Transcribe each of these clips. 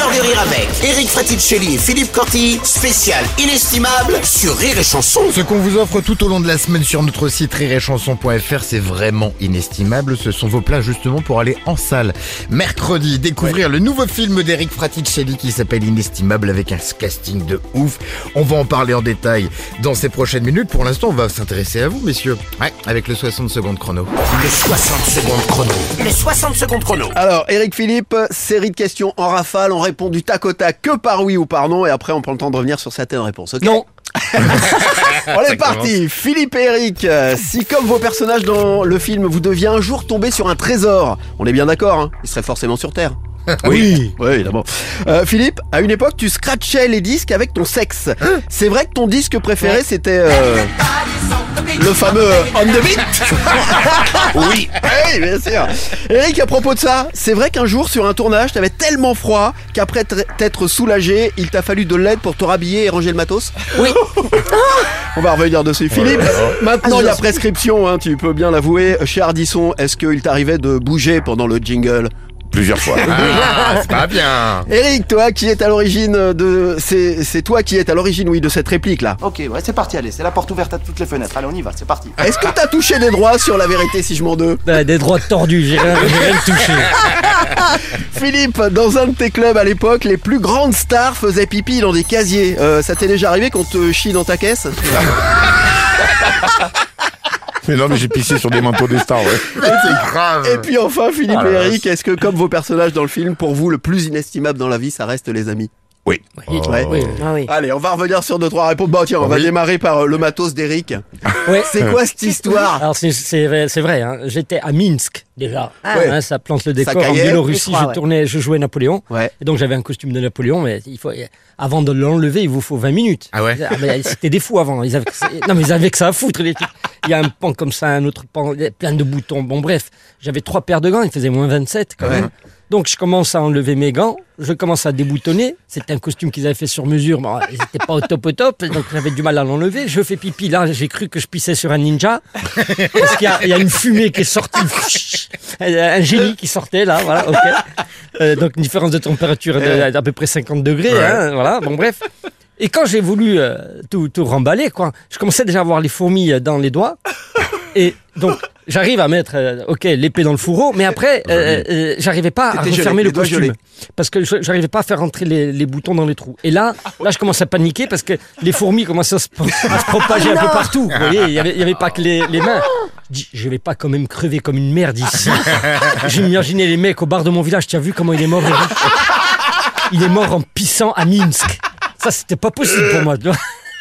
Heure de rire avec Eric Fraticelli et Philippe Corti, spécial inestimable sur Rire et Chanson. Ce qu'on vous offre tout au long de la semaine sur notre site rireetchanson.fr, c'est vraiment inestimable. Ce sont vos plans justement pour aller en salle. Mercredi, découvrir le nouveau film d'Eric Fraticelli qui s'appelle Inestimable avec un casting de ouf. On va en parler en détail dans ces prochaines minutes. Pour l'instant, on va s'intéresser à vous, messieurs. Ouais, avec le 60 secondes chrono. Le 60 secondes chrono. Le 60 secondes chrono. Alors, Eric Philippe, série de questions en rafale, on répond du tac au tac que par oui ou par non, et après on prend le temps de revenir sur certaines réponses. ok Non. On est parti Philippe et Eric, euh, si comme vos personnages dans le film, vous deviez un jour tomber sur un trésor, on est bien d'accord, hein il serait forcément sur Terre. Oui. Oui, évidemment. Euh, Philippe, à une époque, tu scratchais les disques avec ton sexe. C'est vrai que ton disque préféré, c'était euh, le fameux On the Beat Oui, bien sûr. Eric, à propos de ça, c'est vrai qu'un jour, sur un tournage, t'avais tellement froid qu'après tr- t'être soulagé, il t'a fallu de l'aide pour te rhabiller et ranger le matos Oui. On va revenir dessus. Philippe, maintenant il y a prescription, hein, tu peux bien l'avouer. Chez Ardisson, est-ce qu'il t'arrivait de bouger pendant le jingle? Plusieurs fois. Ah, c'est pas bien. Eric, toi qui es à l'origine de... C'est c'est toi qui es à l'origine, oui, de cette réplique là. Ok, ouais, c'est parti, allez, c'est la porte ouverte à toutes les fenêtres. Allez, on y va, c'est parti. Est-ce que t'as touché des droits sur la vérité si je m'en deux Bah, des droits tordus, j'ai rien, j'ai rien touché. Philippe, dans un de tes clubs à l'époque, les plus grandes stars faisaient pipi dans des casiers. Euh, ça t'est déjà arrivé qu'on te chie dans ta caisse? mais non, mais j'ai pissé sur des manteaux des stars, ouais. C'est grave. Et puis enfin, Philippe Ah, et la Eric, est-ce que comme vos personnages dans le film, pour vous, le plus inestimable dans la vie, ça reste les amis? Oui. Ouais. Oui. Ah oui. Allez, on va revenir sur deux, trois réponses. Bon, tiens, on va Oui. démarrer par euh, le matos d'Eric. Ouais. C'est quoi cette histoire Alors c'est vrai, c'est vrai hein. j'étais à Minsk déjà, Ouais. Hein, ça plante le décor. en Biélorussie, je crois, je ouais. tournais, je jouais Napoléon, Ouais. et donc j'avais un costume de Napoléon, mais il faut, avant de l'enlever, il vous faut 20 minutes. Ah ouais mais C'était des fous avant, ils avaient, non mais ils avaient que ça à foutre les. Il y a un pan comme ça, un autre pan, plein de boutons. Bon bref, j'avais trois paires de gants, il faisait moins 27 quand Ouais. même. Donc je commence à enlever mes gants, je commence à déboutonner. C'était un costume qu'ils avaient fait sur mesure, mais ils n'étaient pas au top au top, donc j'avais du mal à l'enlever. Je fais pipi, là j'ai cru que je pissais sur un ninja, parce qu'il y a- il y, a une fumée qui est sortie, un génie qui sortait là, voilà, ok. Euh, donc une différence de température d'à peu près 50 degrés, hein, voilà, bon bref. Et quand j'ai voulu euh, tout, tout remballer, quoi, je commençais déjà à voir les fourmis euh, dans les doigts. Et donc, j'arrive à mettre, euh, ok, l'épée dans le fourreau, mais après, euh, euh, j'arrivais pas à T'étais gelé, refermer les le doigts costume. gelés. Parce que je- j'arrivais pas à faire rentrer les, les boutons dans les trous. Et là, là, je commence à paniquer parce que les fourmis commençaient à se, à se propager un peu partout. Vous voyez, il y avait, il y avait pas que les, les mains. Je dis, je vais pas quand même crever comme une merde ici. J'imaginais les mecs au bar de mon village. Tu as vu comment il est mort Eric Il est mort en pissant à Minsk. Ça, c'était pas possible pour moi. tu vois.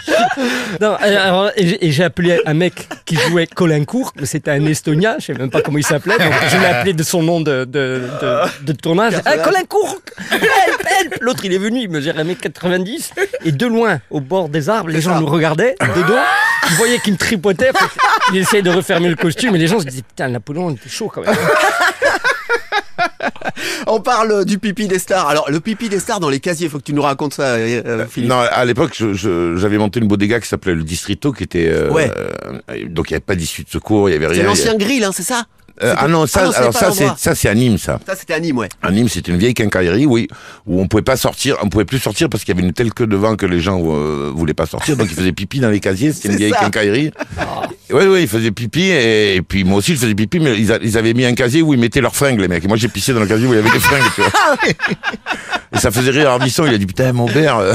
Non, alors, et j'ai- appelé un mec qui jouait Colincourt, mais c'était un Estonien, je sais même pas comment il s'appelait, donc je l'ai appelé de son nom de, de, de, de tournage. Ah, Colincourt Help, help L'autre, il est venu, il mesure 1m90, et de loin, au bord des arbres, les gens ça. nous regardaient, de dos, ils voyaient qu'il me tripotait, il essayait de refermer le costume, et les gens se disaient, putain, Napoléon, il était chaud quand même. On parle du pipi des stars. Alors, le pipi des stars dans les casiers, faut que tu nous racontes ça, euh, euh, Philippe. Non, à l'époque, j'avais monté une bodega qui s'appelait le Distrito, qui était. euh, Ouais. euh, donc il n'y avait pas d'issue de secours, il y avait C'est rien. l'ancien grill, hein, c'est ça Euh, ah non, ça, Ah non, c'est alors ça, c'est ça, c'est à Nîmes, ça. Ça, c'était à Nîmes, ouais. À Nîmes, c'était une vieille quincaillerie, oui, où on pouvait pas sortir, on pouvait plus sortir parce qu'il y avait une telle queue de vent que les gens euh, voulaient pas sortir, donc ils faisaient pipi dans les casiers. C'était une C'est vieille ça. quincaillerie. Oui, oui, ils faisaient pipi et, et puis moi aussi je faisais pipi, mais ils, a- ils avaient mis un casier où ils mettaient leurs fringues, les mecs. Et moi j'ai pissé dans le casier où il y avait des fringues. Tu vois. et ça faisait rire Ardisson. Il a dit putain mon père, euh,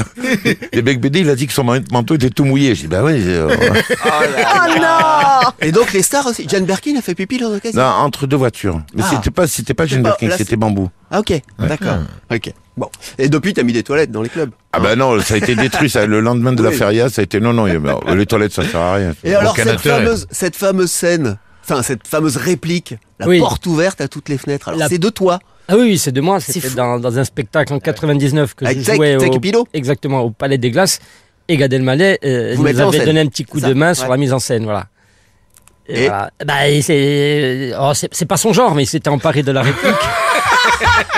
les becs BD, il a dit que son man- manteau était tout mouillé. J'ai dit bah oui. euh, Oh non Et donc, les stars aussi. Jane Birkin a fait pipi dans un casier? Non, entre deux voitures. Mais Ah. c'était pas, c'était pas Jane pas- Birkin, là, c'était bambou. Ah, ok, d'accord. Ok. Bon. Et depuis, t'as mis des toilettes dans les clubs. Ah bah non, ça a été détruit. Ça, le lendemain de la feria, ça a été non non. les toilettes, ça sert à rien. Et alors, cette fameuse, cette fameuse scène, enfin, cette fameuse réplique, la Oui. porte ouverte à toutes les fenêtres. Alors, La- c'est de toi. Ah oui, oui, c'est de moi. C'est C'était dans, dans un spectacle en 99 que Avec je jouais Take au, exactement au Palais des Glaces. Et Gad Elmaleh euh, Vous nous avait donné un petit coup de main ouais. sur la mise en scène, voilà. Et Et voilà. Bah, c'est, oh, c'est c'est pas son genre, mais il s'était emparé de la réplique.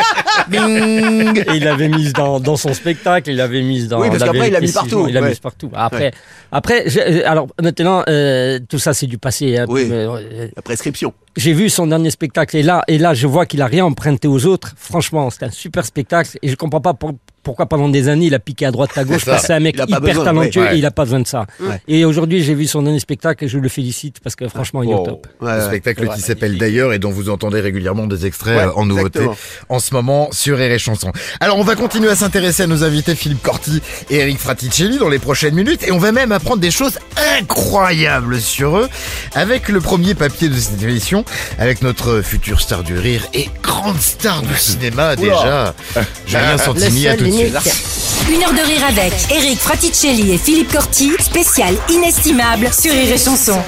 Bing Et il l'avait mise dans, dans son spectacle, il l'avait mise dans. Oui, parce qu'après, il l'a mis vérité, partout, Il l'a ouais. mise partout. Après, après, j'ai- alors maintenant, euh, tout ça c'est du passé. hein, Oui. mais, euh, La prescription. J'ai vu son dernier spectacle et là, et là, je vois qu'il a rien emprunté aux autres. Franchement, c'est un super spectacle et je comprends pas pour- pourquoi pendant des années il a piqué à droite à gauche parce que c'est un mec hyper besoin, talentueux ouais. et il a pas besoin de ça. Ouais. Et aujourd'hui, j'ai vu son dernier spectacle et je le félicite parce que franchement, il est au top. Ouais, Le ouais. spectacle qui s'appelle d'ailleurs et dont vous entendez régulièrement des extraits Ouais, euh, en nouveauté exactement. en ce moment sur Rire et Chanson. Alors on va continuer à s'intéresser à nos invités Philippe Corti et Eric Fraticelli dans les prochaines minutes et on va même apprendre des choses incroyables sur eux avec le premier papier de cette émission avec notre future star du rire et grande star du cinéma déjà. Julien Santini à tout Une heure de rire avec Eric Fraticelli et Philippe Corti, spécial inestimable sur Rire et Chanson.